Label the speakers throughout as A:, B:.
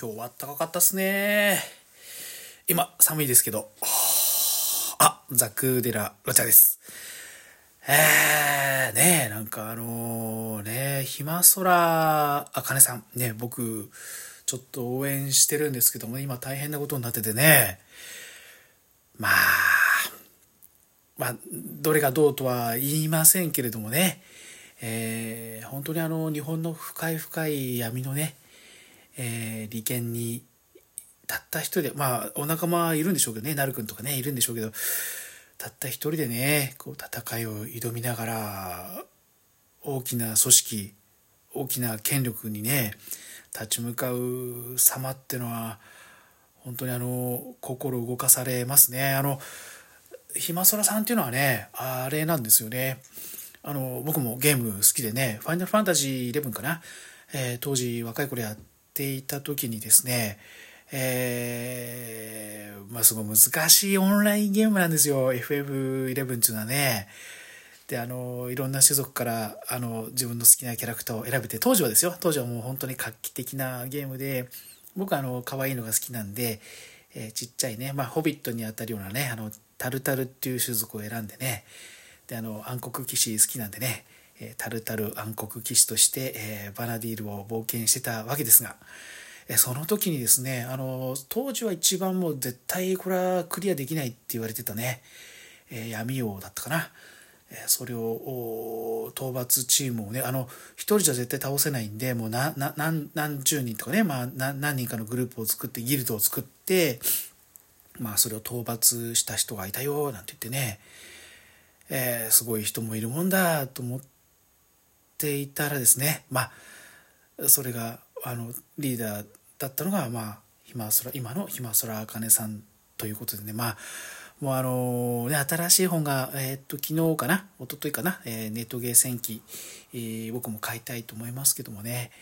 A: 今日は暖かかったっすね。今、寒いですけど。あ、ザクーデラ・ロチャです。えー、ねえ、なんかあのー、ね、ひまそらあかねさん、ね、僕、ちょっと応援してるんですけども、今大変なことになっててね。まあ、まあ、どれがどうとは言いませんけれどもね、えー、本当にあの、日本の深い深い闇のね、えー、利権にたった一人でまあお仲間いるんでしょうけどねなるくんとかねいるんでしょうけどたった一人でねこう戦いを挑みながら大きな組織大きな権力にね立ち向かう様ってのは本当にあの心動かされますね。あのひまそらさんっていうのはねあれなんですよね。あの僕もゲーム好きでね「ファイナルファンタジー11」かな、えー、当時若い頃やっていた時にですね、えー、まあすごい難しいオンラインゲームなんですよ、FF11 っていうのはね。で、あの、いろんな種族から、あの、自分の好きなキャラクターを選べて、当時はですよ、当時はもう本当に画期的なゲームで、僕はあの、可愛いのが好きなんで、えー、ちっちゃいね、まあ、ホビットにあたるようなね、あの、タルタルっていう種族を選んでね、で、あの、暗黒騎士好きなんでね、タルタル暗黒騎士として、えバナディールを冒険してたわけですが、えその時にですねあの当時は一番もう絶対これはクリアできないって言われてたね、え闇王だったかな。それを討伐チームをねあの一人じゃ絶対倒せないんでもう何何十人とかね、まあ、何人かのグループを作ってギルドを作ってまあそれを討伐した人がいたよなんて言ってね、えー、すごい人もいるもんだと思っていたらですねまあそれがあのリーダーだったのがまあひまそら今のひまそらあかねさんということでねまあもうあのね、新しい本が、えー、っと、昨日かな一昨日かな、えー、ネットゲー戦記、えー、僕も買いたいと思いますけどもね、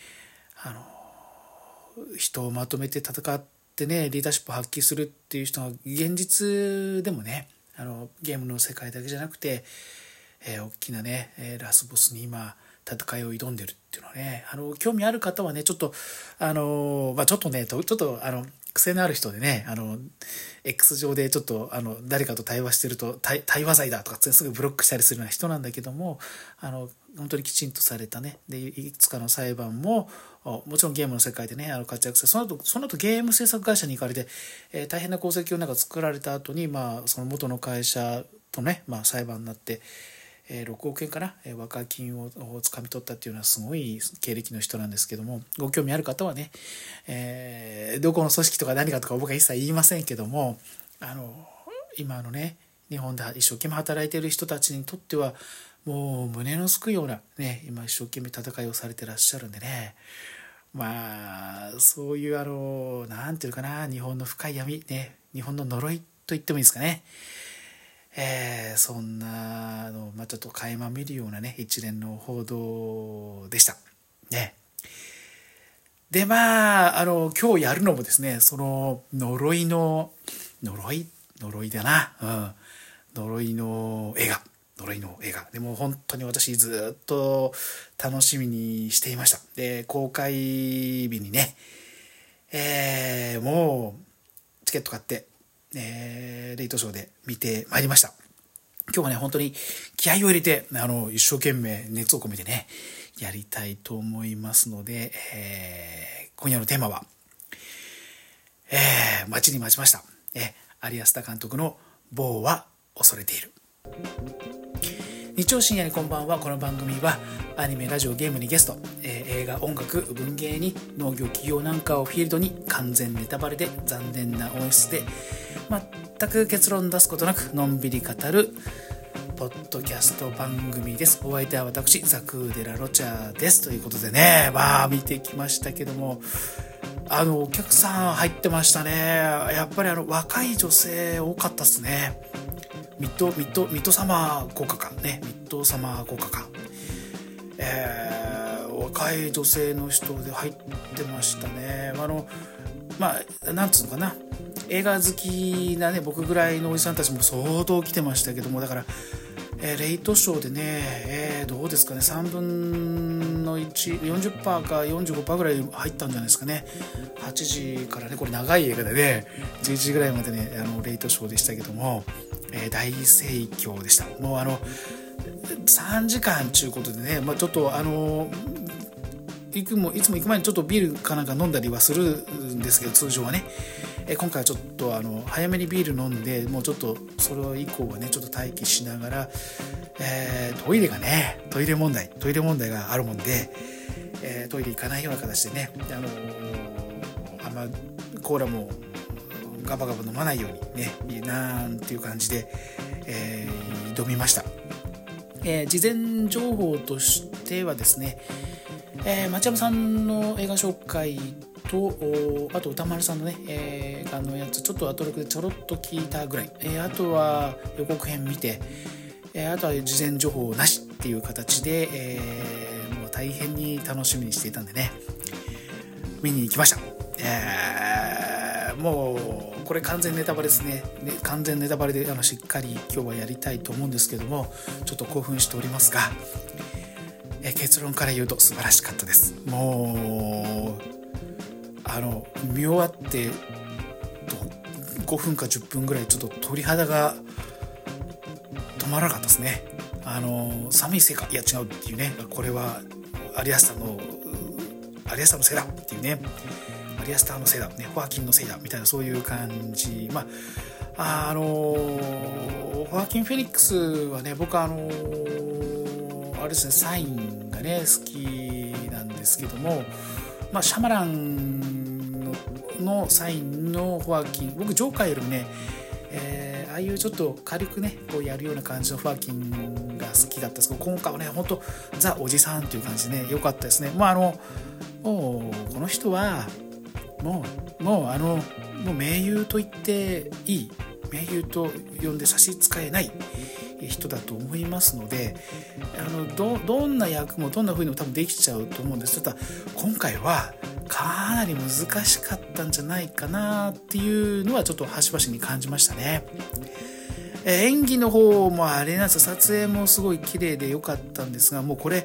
A: あの人をまとめて戦ってね、リーダーシップを発揮するっていう人が現実でもね、あの、ゲームの世界だけじゃなくて、え、大きなね、ラスボスに今、戦いを挑んでるっていうのはね、あの、興味ある方はね、ちょっと、あの、まあ、ちょっとね、ちょっと、あの、癖のある人でね、あの、X 上でちょっと、あの、誰かと対話してると、対話罪だとかすぐブロックしたりするような人なんだけども、あの、本当にきちんとされたね、で、いくつかの裁判も、もちろんゲームの世界でね、あの活躍して、その後、その後ゲーム制作会社に行かれて、えー、大変な功績をなんか作られた後に、まあ、その元の会社とね、まあ、裁判になって、えー、6億円かな、え、和解金をつかみ取ったっていうのはすごい経歴の人なんですけどもご興味ある方はね、えー、どこの組織とか何かとか僕は一切言いませんけどもあの今のね日本で一生懸命働いている人たちにとってはもう胸のすくようなね今一生懸命戦いをされてらっしゃるんでね。まあそういうあの何て言うかな日本の深い闇ね日本の呪いと言ってもいいですかね。えー、そんなの、まあ、ちょっと垣間見るようなね一連の報道でした。ね。でまああの今日やるのもですねその呪いの呪い？呪いだな、うん、呪いの映画。呪いの映画。でも本当に私ずっと楽しみにしていました。で公開日にねえー、もうチケット買ってえー、レイトショーで見てまいりました。今日はね、本当に気合を入れて、あの、一生懸命熱を込めてね、やりたいと思いますので、えー、今夜のテーマは、えー、待ちに待ちました。えー、有安田監督の棒は恐れている。日曜深夜にこんばんは。この番組はアニメ、ラジオ、ゲームにゲスト、えー、映画、音楽、文芸に農業、企業なんかをフィールドに完全ネタバレで残念な音質で全く結論出すことなくのんびり語るポッドキャスト番組です。お相手は私、ザクーデラ・ロチャーです。ということでね、まあ見てきましたけども、あの、お客さん入ってましたね。やっぱりあの、若い女性多かったっすね。ミッド、ミッド、ミッドサマー効果か。ね、ミッドサマー効果か。えー、若い女性の人で入ってましたね。あの、まあ、なんつうのかな。映画好きなね、僕ぐらいのおじさんたちも相当来てましたけども、だから、えー、レイトショーでね、えー、どうですかね、3分の140%か45%ぐらい入ったんじゃないですかね。8時からねこれ長い映画でね11時ぐらいまでねあのレイトショーでしたけども、えー、大盛況でした。もうあの3時間ちゅうことでね、まあ、ちょっとあの行くもいつも行く前にちょっとビールかなんか飲んだりはするんですけど通常はね、え今回はちょっとあの早めにビール飲んでもうちょっとそれ以降はねちょっと待機しながら、えー、トイレがねトイレ問題トイレ問題があるもんで、えー、トイレ行かないような形でね、あの、あんまコーラもガバガバ飲まないようにねなんていう感じで、えー、挑みました。えー、事前情報としてはですね、えー、町山さんの映画紹介とあと歌丸さんのね映画のやつちょっとアトロクでちょろっと聞いたぐらい、えー、あとは予告編見て、えー、あとは事前情報なしっていう形で、えー、もう大変に楽しみにしていたんでね。見に行きました、えー、もうこれ完全ネタバレですね。ね完全ネタバレであのしっかり今日はやりたいと思うんですけどもちょっと興奮しておりますがえ結論から言うと素晴らしかったです。もうあの見終わって5分か10分ぐらいちょっと鳥肌が止まらなかったですね。あの寒いせいかいや違うっていうね。これはアリアスタのアリアスタのせいだっていうね。アリアスターのせいだ、ね、ホアキンのせいだみたいなそういう感じ。まああのホアキン・フェニックスはね僕あのあれですねサインがね好きなんですけども、まあ、シャマランのサインのフォアキン僕ジョーカーよりもね、えー、ああいうちょっと軽くねこうやるような感じのフォアキンが好きだったんです。けど今回はねほんとザ・おじさんっていう感じでね良かったですね。まああのもうこの人はもうもうあのもう名優と言っていい名優と呼んで差し支えない人だと思いますのであのどどんな役もどんな風にも多分できちゃうと思うんです。ただ今回はかなり難しかったんじゃないかなっていうのはちょっと端々に感じましたね。演技の方もあれなんです撮影もすごい綺麗で良かったんですがもうこれ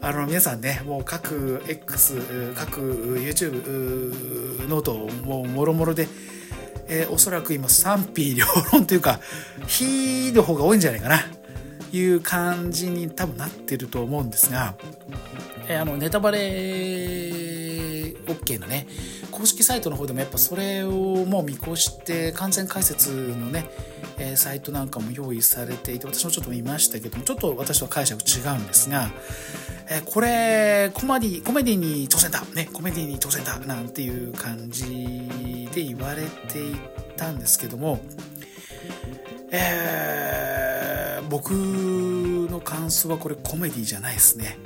A: あの皆さんねもう各 X 各 YouTube ノートもうもろもろでえー、おそらく今賛否両論というか「非」の方が多いんじゃないかないう感じに多分なってると思うんですが、えー、あのネタバレ OK のね公式サイトの方でもやっぱそれをもう見越して完全解説のね、え、サイトなんかも用意されていて私もちょっと見ましたけどもちょっと私とは解釈違うんですがえこれコメディコメディに挑戦だ、ね、コメディに挑戦だなんていう感じで言われていたんですけども、えー、僕の感想はこれコメディじゃないですね。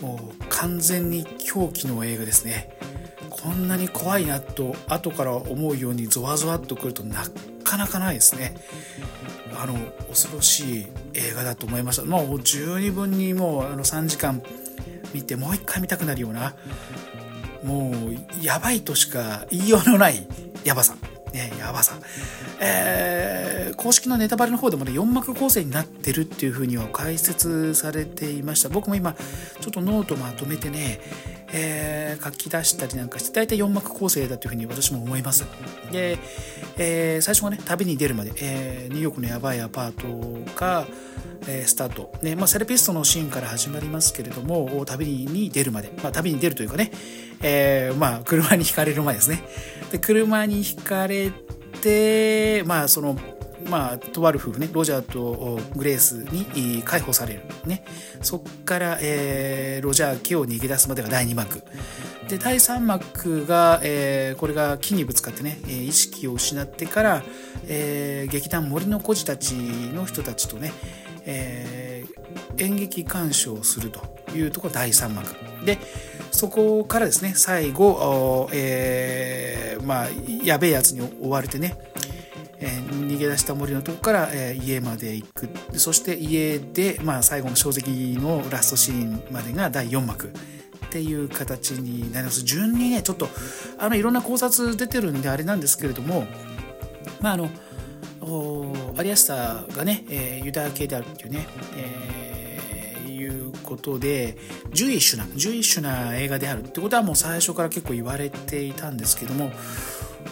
A: もう完全に狂気の映画ですね。こんなに怖いなと後から思うようにゾワゾワっとくるとなかなかないですね。あの恐ろしい映画だと思いました。もう十二分にもうあの3時間見てもう一回見たくなるようなもうやばいとしか言いようのないやばさ。ね、やばさ。えー、公式のネタバレの方でもね、4幕構成になってるっていうふうには解説されていました。僕も今、ちょっとノートまとめてね、えー、書き出したりなんかして大体4幕構成だというふうに私も思います。で、えー、最初はね旅に出るまで、えー、ニューヨークのやばいアパートが、えー、スタート、ねまあ、セラピストのシーンから始まりますけれども旅に出るまで、まあ、旅に出るというかね、えーまあ、車にひかれる前ですね。で車にひかれてまあそのまあ、とある夫婦ねロジャーとグレースに解放される、ね、そっから、えー、ロジャー家を逃げ出すまでが第2幕。で第3幕が、えー、これが木にぶつかってね意識を失ってから、えー、劇団森の孤児たちの人たちとね、えー、演劇鑑賞するというところ第3幕。でそこからですね最後、えー、まあやべえやつに追われてねえー、逃げ出した森のとこから、えー、家まで行く。そして家で、まあ、最後の正直のラストシーンまでが第4幕。っていう形になります。順にねちょっとあのいろんな考察出てるんであれなんですけれどもまああのアリアスターがね、えー、ユダヤ系であるっていうね、えー、いうことでジュイッシュなジュイッシュな映画であるってことはもう最初から結構言われていたんですけども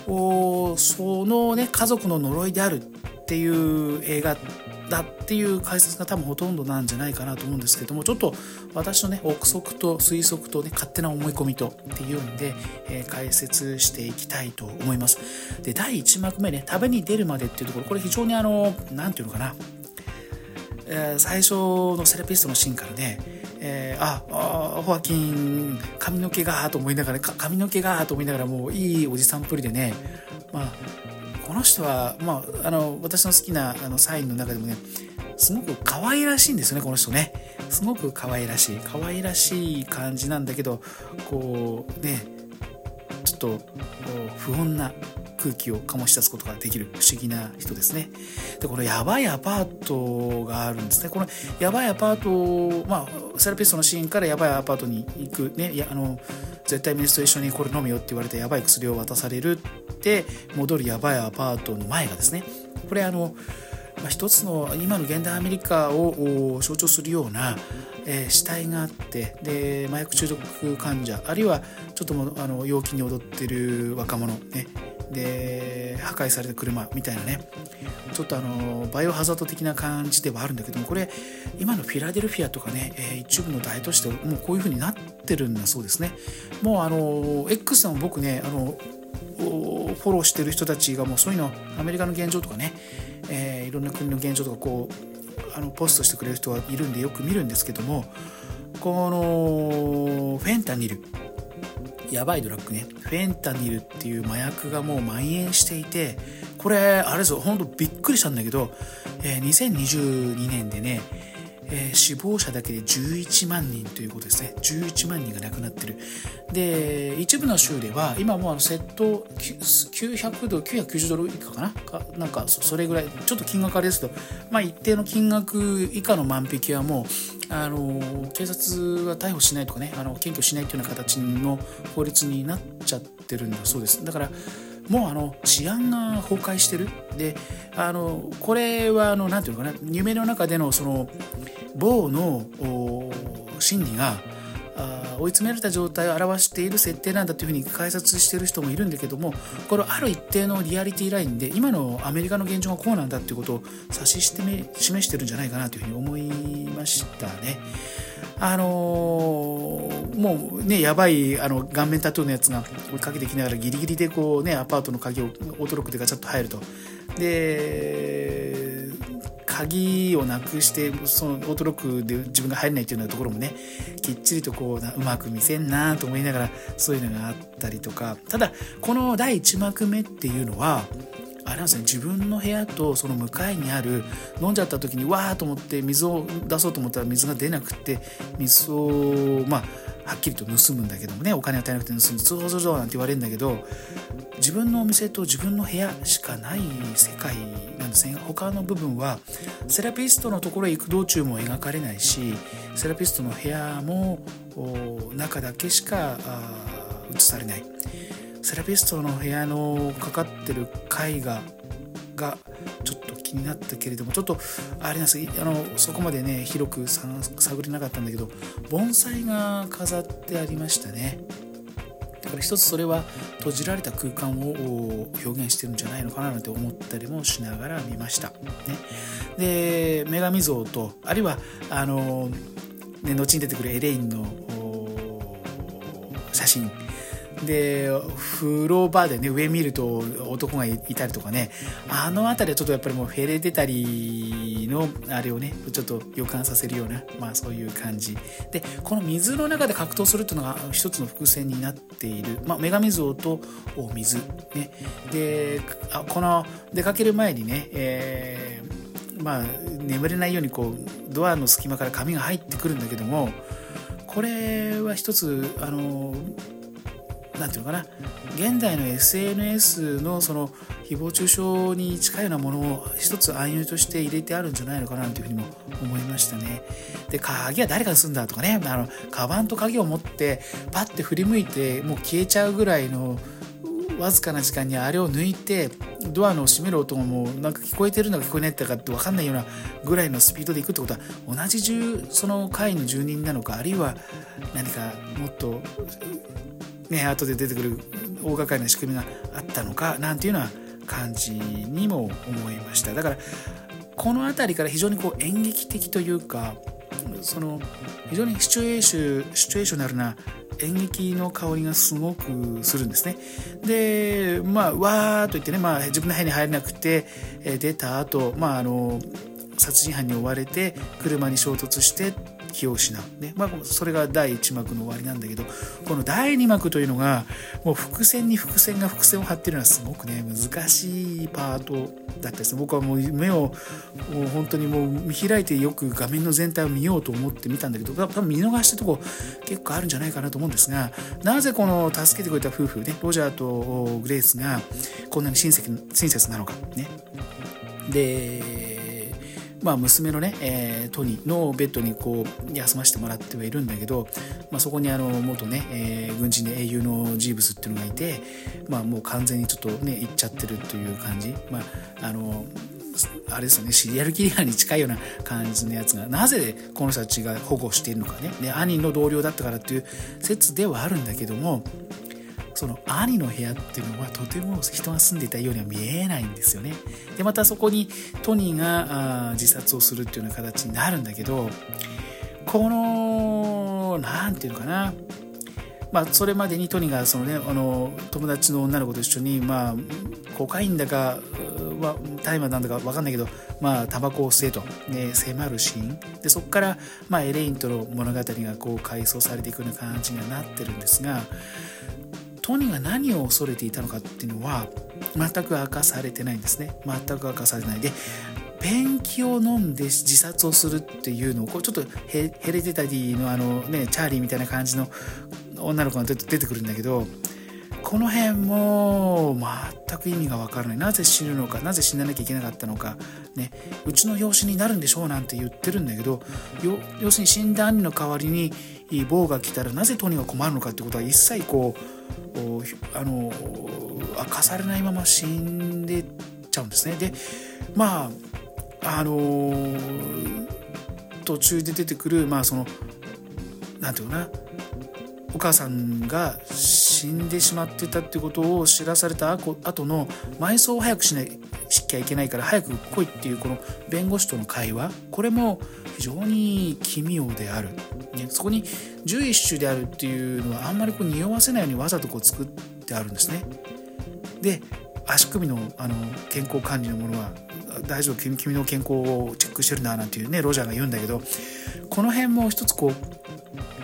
A: おそのね家族の呪いであるっていう映画だっていう解説が多分ほとんどなんじゃないかなと思うんですけどもちょっと私のね憶測と推測とね勝手な思い込みとっていうんで、えー、解説していきたいと思います。で第1幕目ね旅に出るまでっていうところこれ非常にあの何て言うのかな、えー、最初のセラピストのシーンからねえー、ああホアキン髪の毛がと思いながら髪の毛がと思いながらもういいおじさんっぷりでねまあこの人は、まあ、あの私の好きなあのサインの中でもねすごく可愛らしいんですよねこの人ね。すごく可愛らしい可愛らしい感じなんだけどこうねちょっと不穏な空気を醸し出すことができる不思議な人ですね。でこのやばいアパートがあるんですね。このやばいアパートまあセラピストのシーンからやばいアパートに行くね。いやあの絶対水と一緒にこれ飲むよって言われてやばい薬を渡されるって戻るやばいアパートの前がですね。これあの、まあ、一つの今の現代アメリカを象徴するような、えー、死体があってで麻薬中毒患者あるいはちょっともあの陽気に踊ってる若者ね。で破壊された車みたいなね。ちょっとあのバイオハザード的な感じではあるんだけどもこれ今のフィラデルフィアとかね、えー、一部の大都市でもうこういう風になってるんだそうですね。もうあの X さんも僕ねあのフォローしてる人たちがもうそういうのアメリカの現状とかね、えー、いろんな国の現状とかこうあのポストしてくれる人はいるんでよく見るんですけどもこのフェンタニル。やばいドラッグね。フェンタニルっていう麻薬がもう蔓延していてこれあれですよ。ほんとびっくりしたんだけど、えー、2022年でねえー、死亡者だけで11万人ということですね。11万人が亡くなってる。で一部の州では今もうあの窃盗900ドル990ドル以下かな？かなんかそれぐらいちょっと金額あれですけど、まあ、一定の金額以下の万引きはもうあの警察は逮捕しないとかねあの検挙しないというような形の法律になっちゃってるんだそうです。だからもうあの治安が崩壊してるであのこれはあのなんていうのかな夢の中でのその某の心理が追い詰められた状態を表している設定なんだというふうに解説してる人もいるんだけどもこれある一定のリアリティラインで今のアメリカの現状がこうなんだっていうことを指し示してるんじゃないかなというふうに思いましたね。あのー、もうねやばいあの顔面タトゥーのやつが追いかけてきながらギリギリでこうねアパートの鍵をオートロックでガチャッと入ると。で鍵をなくしてそのオートロックで自分が入れないっていうようなところもねきっちりとこううまく見せんなと思いながらそういうのがあったりとか。ただこの第1幕目っていうのはあれなんですね自分の部屋とその向かいにある飲んじゃった時にわーと思って水を出そうと思ったら水が出なくって水をまあはっきりと盗むんだけどもねお金与えなくて盗む。そうそうなんて言われるんだけど自分のお店と自分の部屋しかない世界なんですね。他の部分はセラピストのところへ行く道中も描かれないしセラピストの部屋も中だけしか映されない。セラピストの部屋のかかってる絵画がちょっと気になったけれどもちょっとあれなんですあのそこまでね広く探れなかったんだけど盆栽が飾ってありましたね。だから一つそれは閉じられた空間を表現してるんじゃないのかななんて思ったりもしながら見ました、ね、で女神像とあるいはあの、ね、後に出てくるエレインの写真。で風呂場でね上見ると男がいたりとかねあの辺りはちょっとやっぱりもうフェレデタリーのあれをねちょっと予感させるようなまあそういう感じ。でこの水の中で格闘するっていうのが一つの伏線になっている、まあ、女神像と水。ね。であこの出かける前にね、えー、まあ眠れないようにこうドアの隙間から髪が入ってくるんだけどもこれは一つあの何て言うのかな現代の SNS のその誹謗中傷に近いようなものを一つ暗喩として入れてあるんじゃないのかなというふうにも思いましたね。で鍵は誰が盗んだとかねあのカバンと鍵を持ってパッて振り向いてもう消えちゃうぐらいのわずかな時間にあれを抜いてドアの閉める音もなんか聞こえてるのか聞こえないかって分かんないようなぐらいのスピードで行くってことは同じその階の住人なのかあるいは何かもっとね後で出てくる大掛かりな仕組みがあったのかなんていうような感じにも思いましただからこの辺りから非常にこう演劇的というかその非常にシチュエーションシチュエーショナルな演劇の香りがすごくするんですね。で、まあ、わーっと言ってね、まあ、自分の部屋に入れなくて、え出た後、まあ、あの、殺人犯に追われて、車に衝突して、気を失う。ね。まあ、それが第1幕の終わりなんだけど、この第2幕というのが、もう伏線に伏線が伏線を張ってるのはすごくね、難しいパートだったです僕はもう目を、もう本当にもう見開いてよく画面の全体を見ようと思って見たんだけど、多分見逃したとこ結構あるんじゃないかなと思うんですが、なぜこの助けてくれた夫婦ね、ロジャーとグレースがこんなに親戚親切なのか。ね。で、まあ、娘のね、えー、トニーのベッドにこう休ませてもらってはいるんだけど、まあ、そこにあの元ね、えー、軍人で英雄のジーブスっていうのがいて、まあ、もう完全にちょっとね行っちゃってるという感じ。まああのあれですよね、シリアルキラーに近いような感じのやつが、なぜこの人たちが保護しているのかね。で、兄の同僚だったからっていう説ではあるんだけども、その兄の部屋っていうのはとても人が住んでいたようには見えないんですよね。でまたそこにトニーが自殺をするっていうような形になるんだけどこの何て言うのかな。まあ、それまでにトニーがその、ね、あの友達の女の子と一緒に、まあ、コカインだか大麻なんだか分かんないけど、まあ、タバコを吸えと、ね、迫るシーン。でそこから、まあ、エレインとの物語がこう回想されていくような感じにはなってるんですがトニーが何を恐れていたのかっていうのは全く明かされてないんですね。全く明かされない。でペンキを飲んで自殺をするっていうのをこうちょっとヘレデタディのあのねチャーリーみたいな感じの女の子が出てくるんだけどこの辺も全く意味がわからない。なぜ死ぬのかなぜ死ななきゃいけなかったのか、ね、うちの養子になるんでしょうなんて言ってるんだけど要するに死んだ兄の代わりに棒が来たらなぜトニーが困るのかってことは一切こうあの明かされないまま死んでちゃうんですね。でまああの途中で出てくるまあその何て言うかなお母さんが死死んでしまってたってことを知らされた後の埋葬を早くしないしきゃいけないから早く来いっていうこの弁護士との会話。これも非常に奇妙である、ね、そこに獣一種であるっていうのはあんまりこう匂わせないようにわざとこう作ってあるんですね。で足首のあの健康管理のものは大丈夫？君の健康をチェックしてるななんていうねロジャーが言うんだけどこの辺も一つこう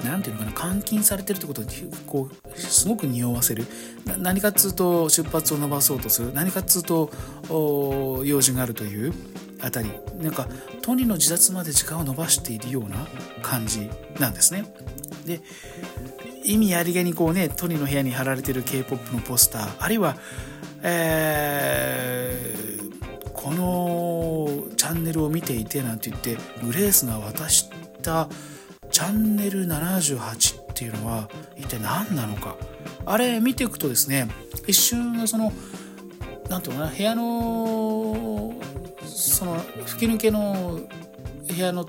A: 何て言うのかな監禁されてるってことにこうすごく匂わせる。何かっつうと出発を伸ばそうとする。何かっつうと用事があるというあたり。なんかトニーの自殺まで時間を延ばしているような感じなんですね。で意味ありげにこうねトニーの部屋に貼られてる K-POP のポスターあるいは、えー、このチャンネルを見ていてなんて言ってグレースが渡したチャンネル78っていうのは一体何なのか。あれ見ていくとですね一瞬のその何ていうのかな部屋のその吹き抜けの部屋の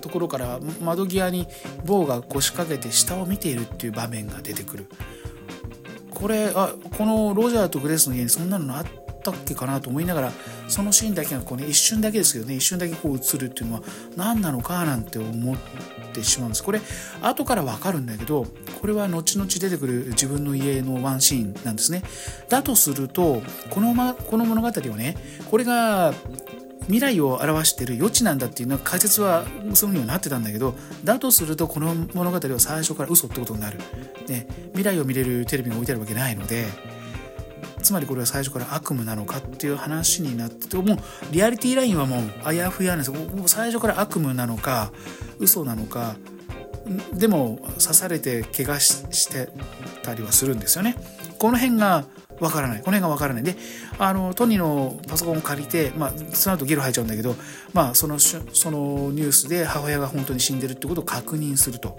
A: ところから窓際に棒が腰掛けて下を見ているっていう場面が出てくる。これあこのロジャーとグレースの家にそんなのあったっけかなと思いながらそのシーンだけがこう、ね、一瞬だけですけどね一瞬だけこう映るっていうのは何なのかなんて思ってしまうんです。これ後から分かるんだけどこれは後々出てくる自分の家のワンシーンなんですね。だとするとこの,、ま、この物語をねこれが未来を表してる余地なんだっていうのは解説はそういうふうにはなってたんだけどだとするとこの物語は最初から嘘ってことになる、ね、未来を見れるテレビが置いてあるわけないのでつまりこれは最初から悪夢なのかっていう話になっててもうリアリティラインはもうあやふやなんですよもう最初から悪夢なのか嘘なのかでも刺されて怪我してたりはするんですよね。この辺がわからない。この辺がわからない。であのトニーのパソコンを借りて、まあ、その後ゲロ吐いちゃうんだけど、まあ、そのそのニュースで母親が本当に死んでるってことを確認すると。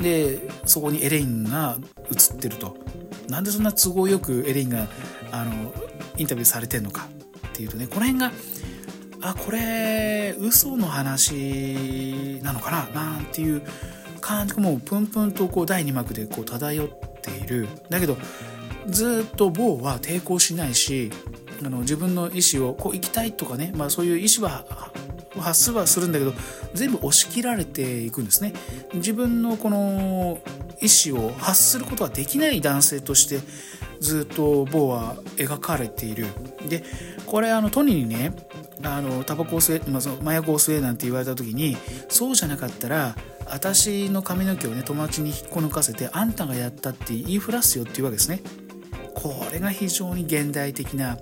A: でそこにエレインが映ってると。なんでそんな都合よくエレインがあのインタビューされてんのかっていうとねこの辺があこれ嘘の話なのかななんていう感じもうプンプンとこう第2幕でこう漂っている。だけどずっとボーは抵抗しないしあの自分の意思をこう行きたいとかね、まあ、そういう意思は発すはするんだけど全部押し切られていくんですね。自分のこの意思を発することができない男性としてずっとボーは描かれている。でこれあのトニーにねあのタバコを吸え、まあ、麻薬を吸えなんて言われた時にそうじゃなかったら私の髪の毛をね友達に引っこ抜かせてあんたがやったって言いふらすよっていうわけですね。これが非常に現代的な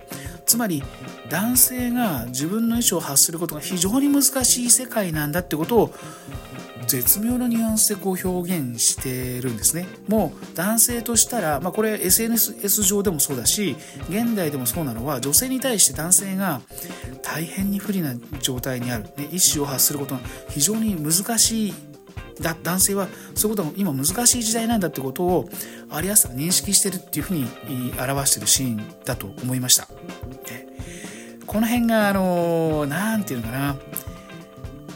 A: つまり男性が自分の意思を発することが非常に難しい世界なんだってことを絶妙なニュアンスでこう表現してるんですね。もう男性としたら、まあ、これ SNS 上でもそうだし現代でもそうなのは女性に対して男性が大変に不利な状態にある、ね、意思を発することが非常に難しいだ男性はそういうことが今難しい時代なんだってことをアリアスが認識してるっていうふうに表してるシーンだと思いました。この辺があの何て言うのかな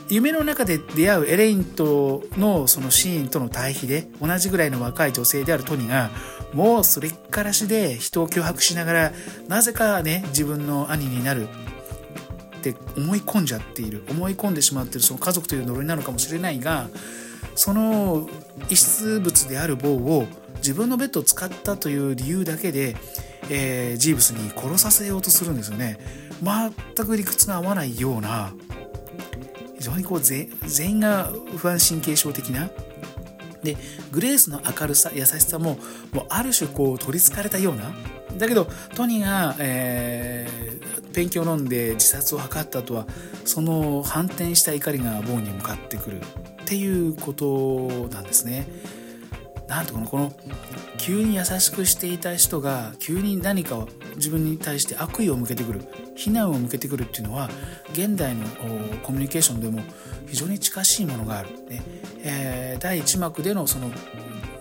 A: 夢の中で出会うエレインとのそのシーンとの対比で同じぐらいの若い女性であるトニがもうそれっからしで人を脅迫しながらなぜかね自分の兄になるって思い込んじゃっている思い込んでしまっているその家族という呪いなのかもしれないがその遺失物である棒を自分のベッドを使ったという理由だけで、えー、ジーブスに殺させようとするんですよね。全く理屈が合わないような非常にこう全員が不安神経症的なでグレースの明るさ優しさももうある種こう取りつかれたような。だけどトニーが、えー、ペンキを飲んで自殺を図った後はその反転した怒りがボーンに向かってくる。っていうことなんですね。なんとかこの急に優しくしていた人が急に何かを自分に対して悪意を向けてくる非難を向けてくるっていうのは現代のコミュニケーションでも非常に近しいものがある、ねえー、第1幕でのその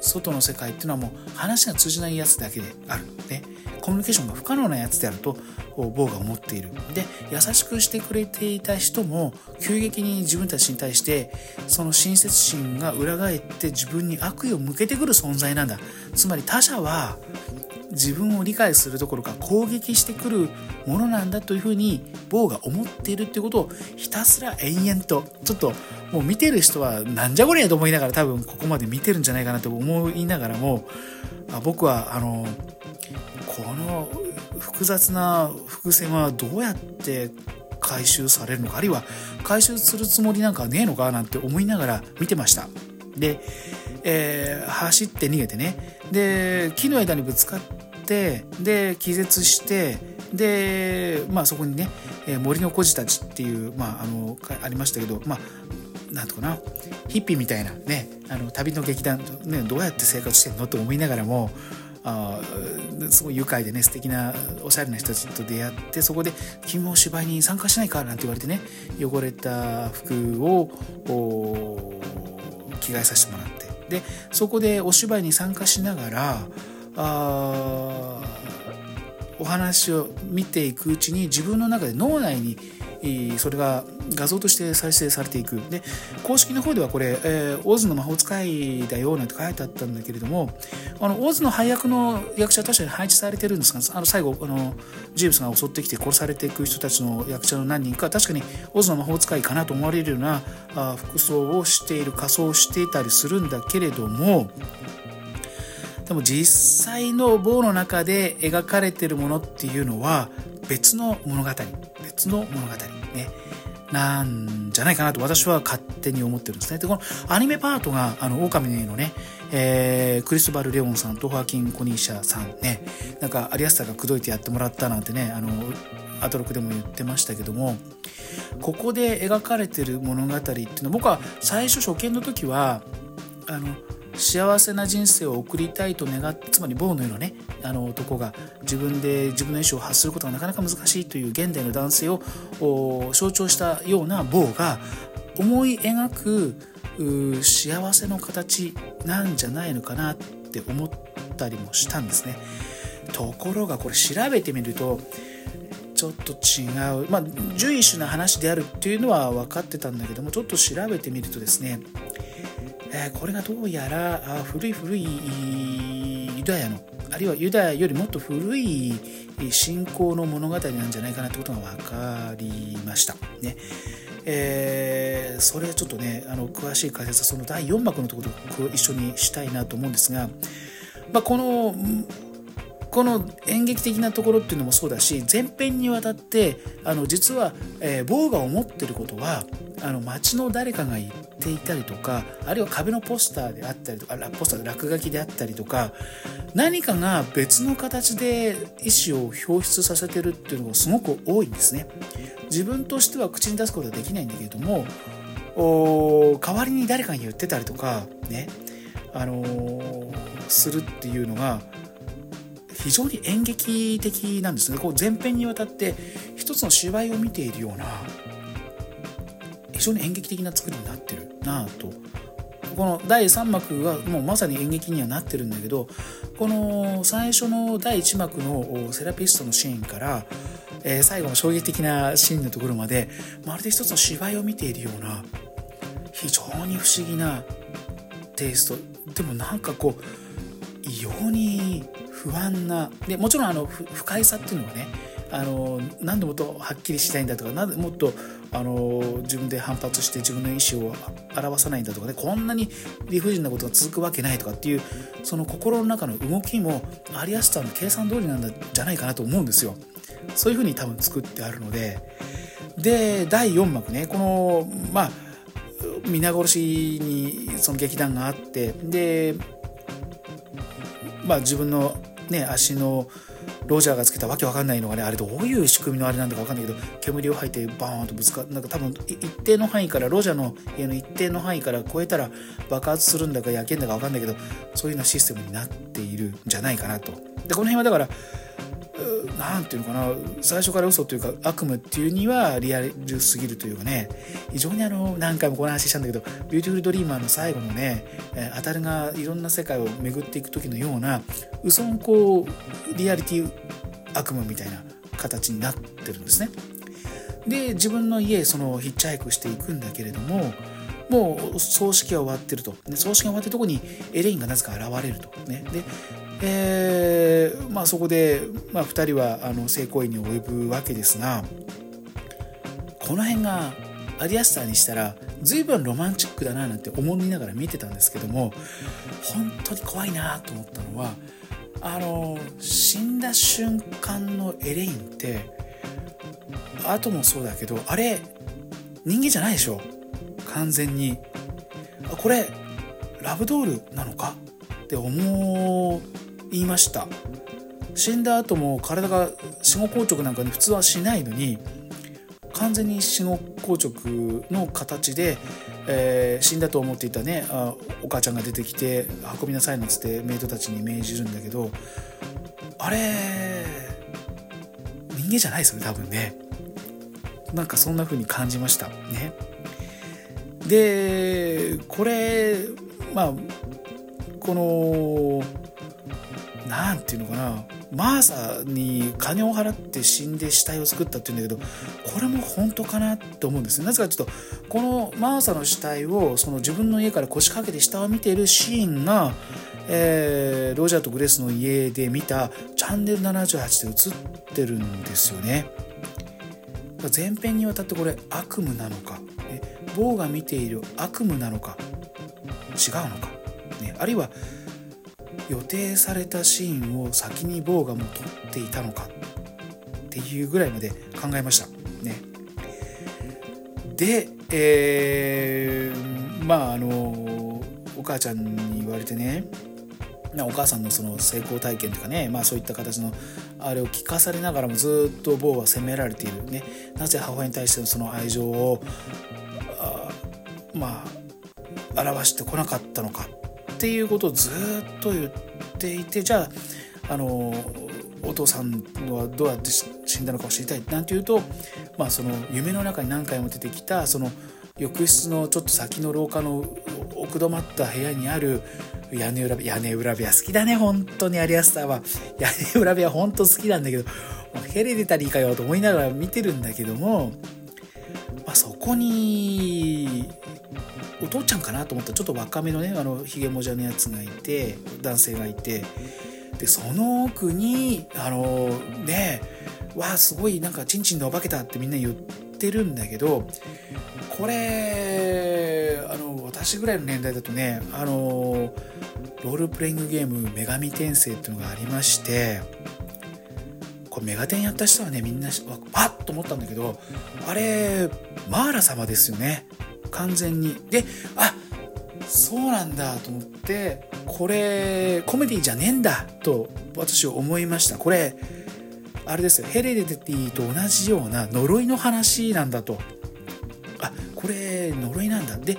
A: 外の世界っていうのはもう話が通じないやつだけである、ね、コミュニケーションが不可能なやつであるとボーが思っている。で優しくしてくれていた人も急激に自分たちに対してその親切心が裏返って自分に悪意を向けてくる存在なんだ。つまり他者は自分を理解するどころか攻撃してくるものなんだというふうにボーが思っているっていうことをひたすら延々とちょっともう見てる人はなんじゃこりゃと思いながら多分ここまで見てるんじゃないかなと思いながらもあ僕はあのこの複雑な伏線はどうやって回収されるのかあるいは回収するつもりなんかねえのかなんて思いながら見てました。で、えー、走って逃げてね。で木の間にぶつかってで気絶してでまあそこにね森の孤児たちっていうまああのありましたけどまあなんとかなヒッピーみたいなねあの旅の劇団、ね、どうやって生活してんのと思いながらもあすごい愉快でね素敵なおしゃれな人たちと出会ってそこで「君も芝居に参加しないか?」なんて言われてね汚れた服を着替えさせてもらってでそこでお芝居に参加しながらあお話を見ていくうちに自分の中で脳内にそれが画像として再生されていく。で公式の方ではこれ、えー、オズの魔法使いだよなんて書いてあったんだけれどもあのオズの配役の役者は確かに配置されてるんですがあの最後あのジェームスが襲ってきて殺されていく人たちの役者の何人か確かにオズの魔法使いかなと思われるようなあ服装をしている仮装をしていたりするんだけれどもでも実際の棒の中で描かれてるものっていうのは別の物語別の物語ね。なんじゃないかなと私は勝手に思ってるんですね。で、このアニメパートが、あの、狼のね、えー、クリスバル・レオンさんとホアキン・コニーシャさんね、なんか、アリアスターが口説いてやってもらったなんてね、あの、アトロクでも言ってましたけども、ここで描かれてる物語っていうのは、僕は最初初見の時は、あの、幸せな人生を送りたいと願ってつまりボーのようなねあの男が自分で自分の意思を発することがなかなか難しいという現代の男性を象徴したようなボーが思い描く幸せの形なんじゃないのかなって思ったりもしたんですね。ところがこれ調べてみるとちょっと違う。まあ随一な話であるっていうのは分かってたんだけどもちょっと調べてみるとですね、え、これがどうやらあ古い古いユダヤのあるいはユダヤよりもっと古い信仰の物語なんじゃないかなってことが分かりましたね。えー、それちょっとねあの詳しい解説はその第4幕のところと一緒にしたいなと思うんですが、まあ、このこの演劇的なところっていうのもそうだし前編にわたってあの実は、えー、ボーが思ってることはあの街の誰かが言っていたりとかあるいは壁のポスターであったりとかポスターで落書きであったりとか何かが別の形で意思を表出させてるっていうのがすごく多いんですね。自分としては口に出すことはできないんだけれども代わりに誰かに言ってたりとかねあのー、するっていうのが非常に演劇的なんですね。こう前編にわたって一つの芝居を見ているような非常に演劇的な作りになってるなと。この第3幕はもうまさに演劇にはなってるんだけどこの最初の第1幕のセラピストのシーンから、えー、最後の衝撃的なシーンのところまでまるで一つの芝居を見ているような非常に不思議なテイスト。でもなんかこう異様に不安なでもちろんあの不快さっていうのはねあの何度もとはっきりしたいんだとか何でもっとあの自分で反発して自分の意思を表さないんだとかねこんなに理不尽なことが続くわけないとかっていうその心の中の動きもアリアスターの計算通りなんじゃないかなと思うんですよ。そういうふうに多分作ってあるのでで第4幕ねこのまあ皆殺しにその劇団があってでまあ自分のね足のロジャーがつけたわけわかんないのがねあれどういう仕組みのあれなんだかわかんないけど煙を吐いてバーンとぶつかなんか多分一定の範囲からロジャーの家の一定の範囲から超えたら爆発するんだか焼けんだかわかんないけどそういうようなシステムになっているんじゃないかなと。でこの辺はだから何て言うのかな最初から嘘というか悪夢っていうにはリアルすぎるというかね非常にあの何回もこの話したんだけど「ビューティフルドリーマー」の最後のねアタルがいろんな世界を巡っていく時のような嘘んこうリアリティ悪夢みたいな形になってるんですね。で自分の家そのヒッチハイクしていくんだけれどももう葬式は終わってると。で葬式が終わってるとこにエレインがなぜか現れると。ね、でえー、まあ、そこで、まあ、2人はあの性行為に及ぶわけですがこの辺がアディアスターにしたら随分ロマンチックだななんて思いながら見てたんですけども本当に怖いなと思ったのはあの死んだ瞬間のエレインって後もそうだけどあれ人間じゃないでしょ完全にあこれラブドールなのか？って思いました。死んだ後も体が死後硬直なんかに普通はしないのに完全に死後硬直の形で、えー、死んだと思っていたねあお母ちゃんが出てきて運びなさいなんつってメイドたちに命じるんだけどあれ人間じゃないですよね多分ね。なんかそんな風に感じましたね。でこれまあこの何て言うのかなマーサに金を払って死んで死体を作ったっていうんだけどこれも本当かなって思うんですね。なぜかちょっとこのマーサの死体をその自分の家から腰掛けて下を見ているシーンが、えー、ロジャーとグレースの家で見たチャンネル78で映ってるんですよね。前編にわたってこれ悪夢なのか。えボーが見ている悪夢なのか違うのか、ね、あるいは予定されたシーンを先にボーガも撮っていたのかっていうぐらいまで考えました。ね。で、えー、まああのお母ちゃんに言われてねお母さんのその成功体験とかね、まあ、そういった形のあれを聞かされながらもずっとボーは責められている。ね。なぜ母親に対してのその愛情をまあ表してこなかったのかっていうことをずっと言っていてじゃああのお父さんはどうやって死んだのかを知りたいなんていうと、まあ、その夢の中に何回も出てきたその浴室のちょっと先の廊下の奥止まった部屋にある屋根裏部屋根裏部屋好きだね本当にアリアスターは。屋根裏部屋本当好きなんだけどヘレデタリーかよと思いながら見てるんだけども、まあ、そこにお父ちゃんかなと思ったらちょっと若めのねあのひげもじゃのやつがいて男性がいて。でその奥にあのねわあすごいなんかチンチンでお化けたってみんな言ってるんだけどこれあの私ぐらいの年代だとねあのロールプレイングゲーム「女神転生」っていうのがありましてこれメガテンやった人はねみんなパッと思ったんだけどあれマーラ様ですよね。完全に。であそうなんだと思ってこれコメディじゃねえんだと私は思いました。これあれですよ。ヘレデティと同じような呪いの話なんだと。あこれ呪いなんだ。で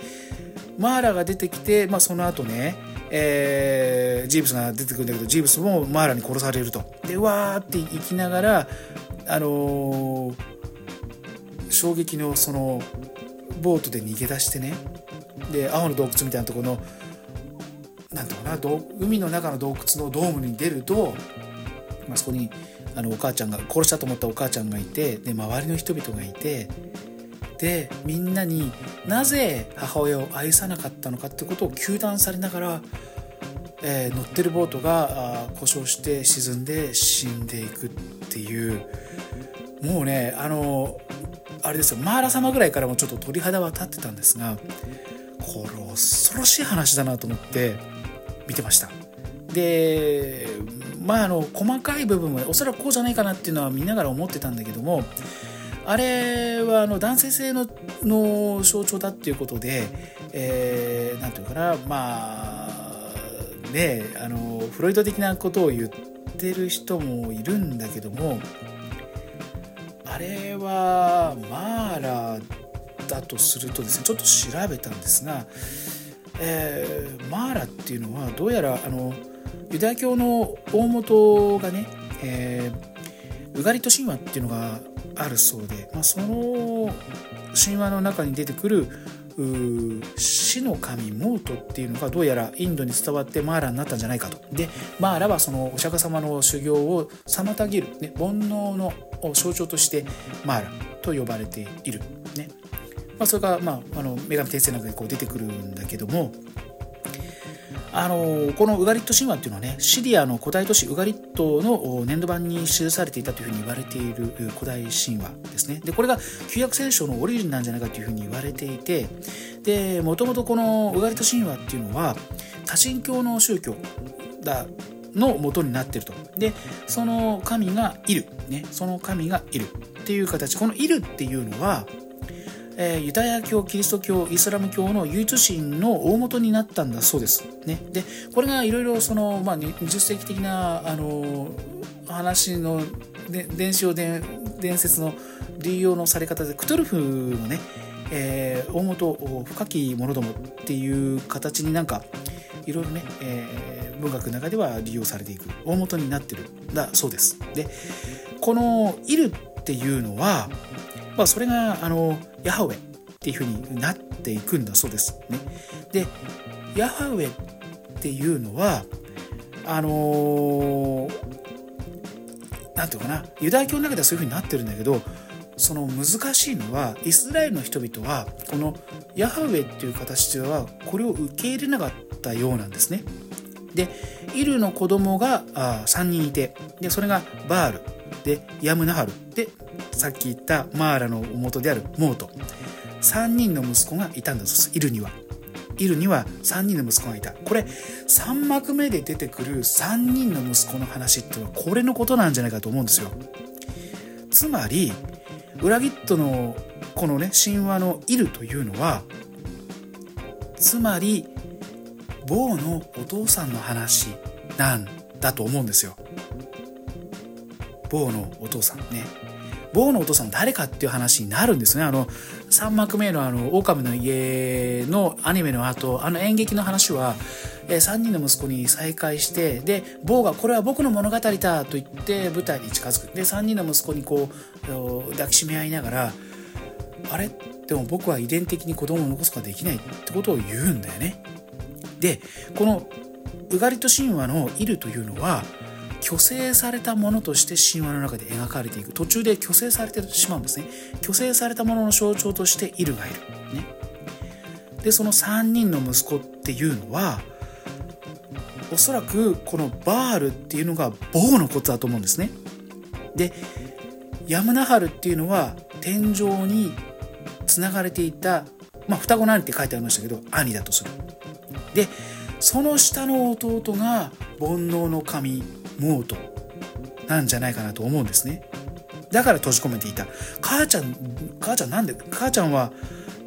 A: マーラが出てきて、まあ、その後ね、えー、ジーブスが出てくるんだけどジーブスもマーラに殺されると。でわーって行きながらあのー、衝撃のそのボートで逃げ出してね。で青の洞窟みたいなところのなんていうかな海の中の洞窟のドームに出ると、まあ、そこにあのお母ちゃんが殺したと思ったお母ちゃんがいてで周りの人々がいてでみんなになぜ母親を愛さなかったのかってことを糾弾されながら、えー、乗ってるボートが故障して沈んで死んでいくっていう。もうねあのあれですよマーラ様ぐらいからもちょっと鳥肌は立ってたんですがこれ恐ろしい話だなと思って見てました。でまああの細かい部分はおそらくこうじゃないかなっていうのは見ながら思ってたんだけどもあれはあの男性性のの象徴だっていうことで、えー、ていうかなまあねあのフロイト的なことを言ってる人もいるんだけどもあれはマーラだとするとですねちょっと調べたんですが、えー、マーラっていうのはどうやらあのユダヤ教の大元がね、えー、ウガリト神話っていうのがあるそうで、まあ、その神話の中に出てくる死の神モートっていうのがどうやらインドに伝わってマーラになったんじゃないかと。でマーラはそのお釈迦様の修行を妨げる、ね、煩悩のを象徴としてマーラと呼ばれている。ねまあ、それが、まあ、あの女神転生なんかにこう出てくるんだけどもあのこのウガリット神話っていうのはねシリアの古代都市ウガリットの粘土板に記されていたというふうに言われている古代神話ですねでこれが旧約聖書のオリジンなんじゃないかというふうに言われていてでもともとこのウガリット神話っていうのは多神教の宗教だの元になってると。でその神がいる、ね、その神がいる。っていう形。この「いる」っていうのはえー、ユダヤ教キリスト教イスラム教の唯一神の大元になったんだそうです。ね、でこれがいろいろその、まあ、20世紀的なあの話ので伝承伝伝説の利用のされ方でクトルフのね、えー、大元深き者どもっていう形になんかいろいろね、えー、文学の中では利用されていく大元になってるだそうです。でこの「いる」っていうのはまあ、それがあのヤハウェっていうふうになっていくんだそうです。ね、でヤハウェっていうのはあの何て言うかなユダヤ教の中ではそういうふうになってるんだけどその難しいのはイスラエルの人々はこのヤハウェっていう形ではこれを受け入れなかったようなんですね。でイルの子供があ3人いてでそれがバール。でヤムナハル。でさっき言ったマーラの元であるモート。3人の息子がいたんだそうですイルには。イルには3人の息子がいた。これ3幕目で出てくる3人の息子の話っていうのはこれのことなんじゃないかと思うんですよ。つまり裏切っトのこのね神話のイルというのはつまり坊のお父さんの話なんだと思うんですよ。坊のお父さんね。坊のお父さん誰かっていう話になるんですね。あの3幕目のあの狼の家のアニメの後あの演劇の話は、えー、3人の息子に再会してで坊がこれは僕の物語だと言って舞台に近づく。で3人の息子にこう抱きしめ合いながらあれ？でも僕は遺伝的に子供を残すことができないってことを言うんだよね。でこのウガリト神話のイルというのは虚勢されたものとして神話の中で描かれていく。途中で虚勢されてしまうんですね。虚勢されたものの象徴としてイルがいる、ね、でその3人の息子っていうのはおそらくこのバールっていうのが棒のことだと思うんですね。でヤムナハルっていうのは天井につながれていた、まあ、双子の兄って書いてありましたけど兄だとする。でその下の弟が煩悩の神モートなんじゃないかなと思うんですね。だから閉じ込めていた。母ちゃん母ちゃんなんで母ちゃんは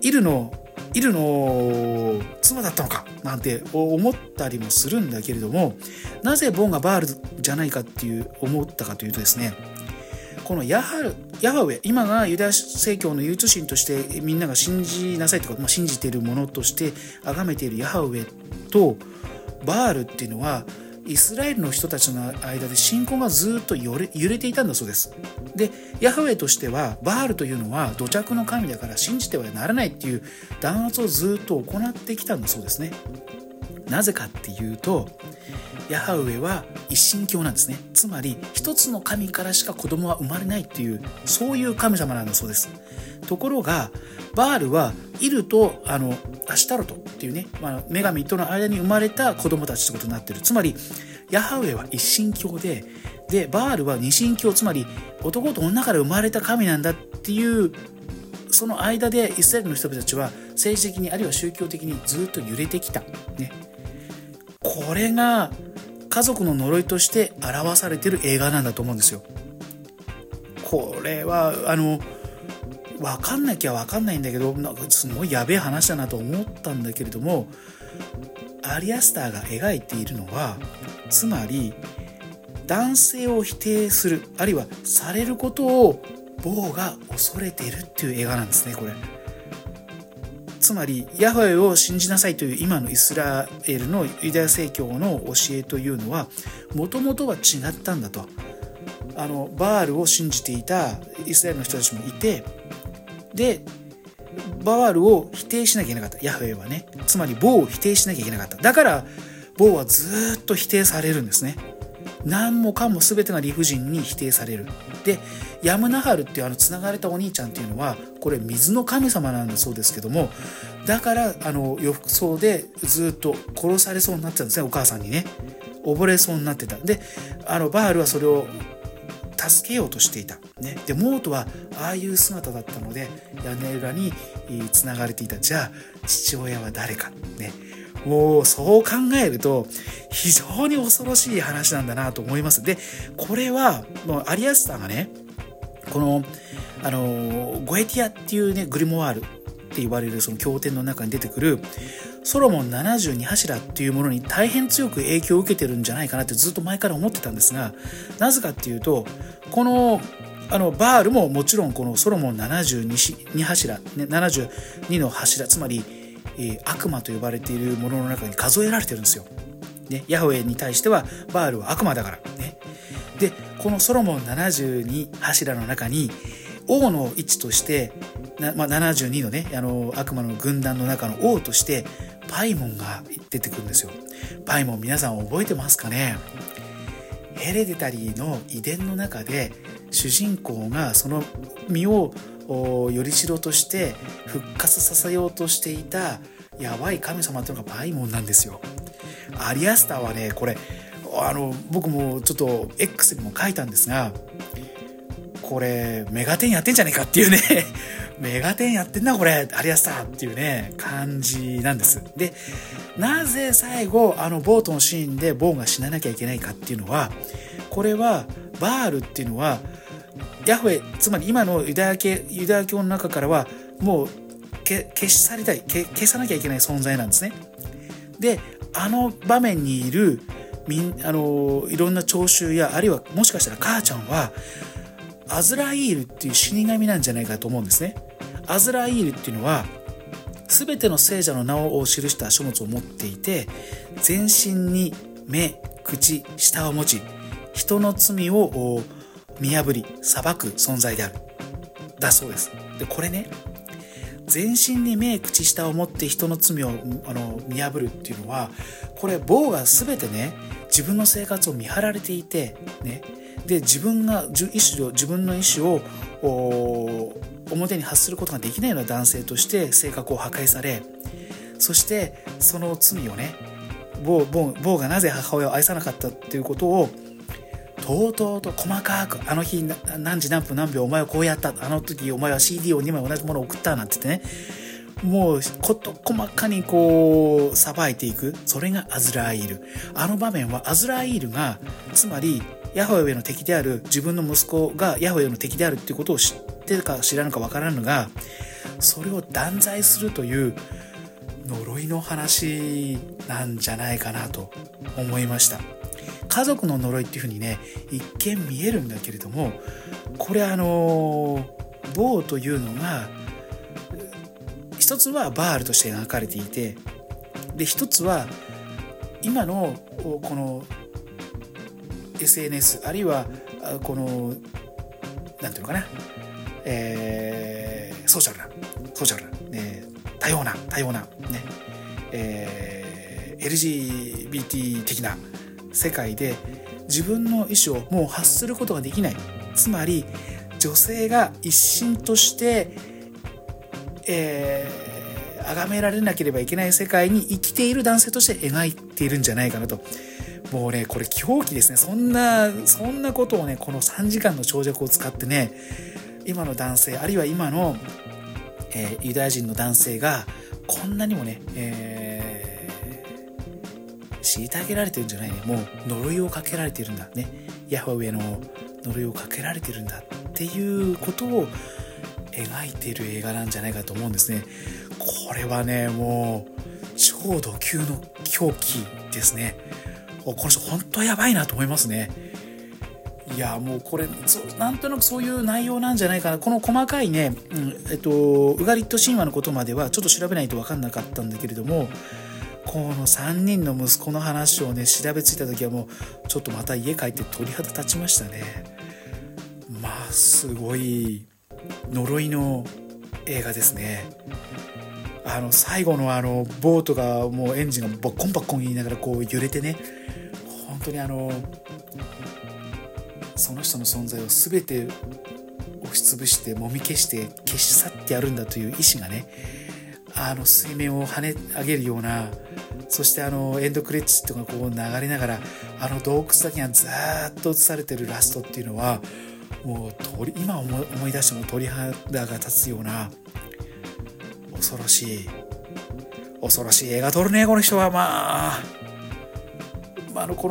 A: イルのイルの妻だったのかなんて思ったりもするんだけれどもなぜボンがバールじゃないかっていう思ったかというとですねこのヤハルヤハウェ今がユダヤ正教の唯一神としてみんなが信じなさいとか、まあ、信じているものとして崇めているヤハウェとバールっていうのはイスラエルの人たちの間で信仰がずっと揺れていたんだそうです。でヤハウェとしてはバールというのは土着の神だから信じてはならないっていう弾圧をずっと行ってきたんだそうですね。なぜかっていうとヤハウェは一神教なんですね。つまり一つの神からしか子供は生まれないっていうそういう神様なんだそうです。ところがバールはイルとあのアシュタロトっていうね、まあ、女神との間に生まれた子供たちってことになってる。つまりヤハウェは一神教ででバールは二神教。つまり男と女から生まれた神なんだっていうその間でイスラエルの人たちは政治的にあるいは宗教的にずっと揺れてきた。ね、これが家族の呪いとして表されてる映画なんだと思うんですよ。これはあの分かんなきゃ分かんないんだけどなんかすごいやべえ話だなと思ったんだけれどもアリアスターが描いているのはつまり男性を否定するあるいはされることをボーが恐れているっていう映画なんですねこれ。つまりヤハウェを信じなさいという今のイスラエルのユダヤ正教の教えというのはもともとは違ったんだと。あのバールを信じていたイスラエルの人たちもいてでバールを否定しなきゃいけなかった。ヤハウェはね。つまりボーを否定しなきゃいけなかった。だからボーはずっと否定されるんですね。何もかも全てが理不尽に否定される。でヤムナハルっていうあのつながれたお兄ちゃんっていうのはこれ水の神様なんだそうですけどもだからあの浴槽でずっと殺されそうになってたんですねお母さんにね。溺れそうになってた。であのバールはそれを助けようとしていた、ね、でモートはああいう姿だったので屋根裏につながれていた。じゃあ父親は誰か。ね。もうそう考えると非常に恐ろしい話なんだなと思います。で、これはもうアリアスターがね、この、あの、ゴエティアっていうね、グリモワールって言われるその経典の中に出てくるソロモン72柱っていうものに大変強く影響を受けてるんじゃないかなってずっと前から思ってたんですが、なぜかっていうと、このあのバールももちろんこのソロモン72柱、ね、72の柱つまりえ悪魔と呼ばれているものの中に数えられてるんですよ。ね、ヤホウェに対してはバールは悪魔だから。ね、でこのソロモン72柱の中に王の位置としてな、まあ、72のねあの悪魔の軍団の中の王としてパイモンが出てくるんですよ。パイモン皆さん覚えてますかね？ヘレデタリーの遺伝の中で主人公がその身をよりしろとして復活させようとしていたやばい神様っていうのがバイモンなんですよ。アリアスターはねこれあの僕もちょっと X にも書いたんですがこれメガテンやってんじゃねえかっていうね メガテンやってんなこれアリアスターっていうね感じなんです。でなぜ最後あのボートのシーンでボーンが死ななきゃいけないかっていうのはこれはバールっていうのはヤフェつまり今のユダヤ系ユダヤ教の中からはもう消し去りたい消さなきゃいけない存在なんですね。であの場面にいるみんあのいろんな聴衆やあるいはもしかしたら母ちゃんはアズライールっていう死神なんじゃないかと思うんですね。アズライールっていうのは全ての聖者の名を記した書物を持っていて全身に目口舌を持ち人の罪を見破り裁く存在である。だそうです。でこれね全身に目口下を持って人の罪をあの見破るっていうのはこれ棒が全てね自分の生活を見張られていてね。で自分が意思を自分の意思を表に発することができないような男性として性格を破壊されそしてその罪をね某某がなぜ母親を愛さなかったっていうことをとうとうと細かくあの日何時何分何秒お前はこうやったあの時お前は CD を2枚同じものを送ったなんて言ってね。もうこと細かにこうさばいていく。それがアズラーイール。あの場面はアズラーイールがつまりヤホウェの敵である自分の息子がヤホウェの敵であるっていうことを知ってるか知らぬかわからぬがそれを断罪するという呪いの話なんじゃないかなと思いました。家族の呪いっていうふうにね一見見えるんだけれどもこれあの棒というのが一つはバールとして描かれていてで一つは今のこの SNS あるいはこの何ていうのかな、えー、ソーシャルなソーシャルな、ね、多様な多様なね、えー、LGBT 的な世界で自分の意思をもう発することができないつまり女性が一心としてえー、崇められなければいけない世界に生きている男性として描いているんじゃないかなともうね、これ狂気ですね。そんな、そんなことをね、この3時間の長尺を使ってね、今の男性、あるいは今の、えー、ユダヤ人の男性が、こんなにもね、えー、虐げられてるんじゃないね。もう呪いをかけられてるんだ。ね。ヤホウェの呪いをかけられてるんだっていうことを描いてる映画なんじゃないかと思うんですね。これはね、もう、超度級の狂気ですね。この人本当やばいなと思いますね。いやもうこれなんとなくそういう内容なんじゃないかなこの細かいね、うんえっと、ウガリット神話のことまではちょっと調べないと分かんなかったんだけれどもこの3人の息子の話をね調べついた時はもうちょっとまた家帰って鳥肌立ちましたね。まあすごい呪いの映画ですね。あの最後のあのボートがもうエンジンがボッコンバッコン言いながらこう揺れてね。本当にあのその人の存在を全て押しつぶしてもみ消して消し去ってやるんだという意志がねあの水面を跳ね上げるようなそしてあのエンドクレジットがこう流れながらあの洞窟だけがずっと映されてるラストっていうのはもう鳥今思い出しても鳥肌が立つような恐ろしい恐ろしい映画撮るねこの人は。まああのこ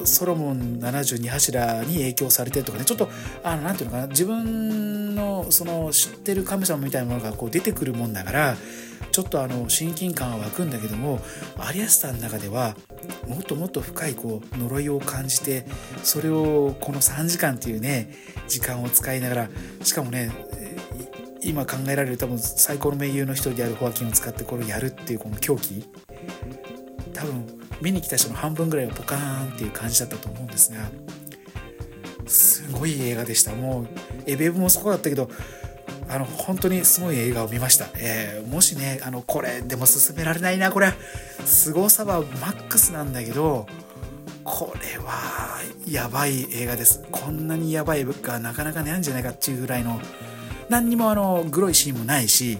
A: のソロモン72柱に影響されてるとかね。ちょっとあのなんていうのかな。自分のその知ってる神様みたいなものがこう出てくるもんだからちょっとあの親近感は湧くんだけどもアリアスターの中ではもっともっと深いこう呪いを感じてそれをこの3時間っていうね時間を使いながらしかもね今考えられる多分最高の盟友の一人であるホアキンを使ってこれをやるっていうこの狂気多分見に来た人の半分ぐらいはポカーンっていう感じだったと思うんですがすごい映画でした。もうエベブもそこだったけどあの本当にすごい映画を見ました、えー、もしねあのこれでも勧められないなこれ。凄さはマックスなんだけどこれはやばい映画です。こんなにやばい物価はなかなかないんじゃないかっていうぐらいの何にもあのグロいシーンもないし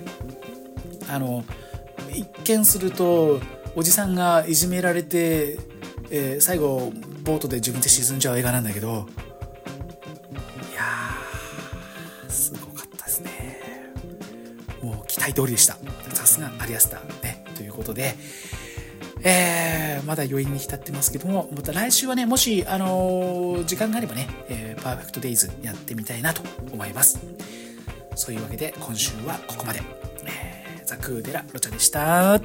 A: あの一見するとおじさんがいじめられて、えー、最後ボートで自分で沈んじゃう映画なんだけど期待通りでしたさすがアリアスターねということでえー、まだ余韻に浸ってますけども、また来週はね、もし、あのー、時間があればね、えー、パーフェクトデイズやってみたいなと思います。そういうわけで、今週はここまで。えー、ザ・クーデラ・ロチャでした。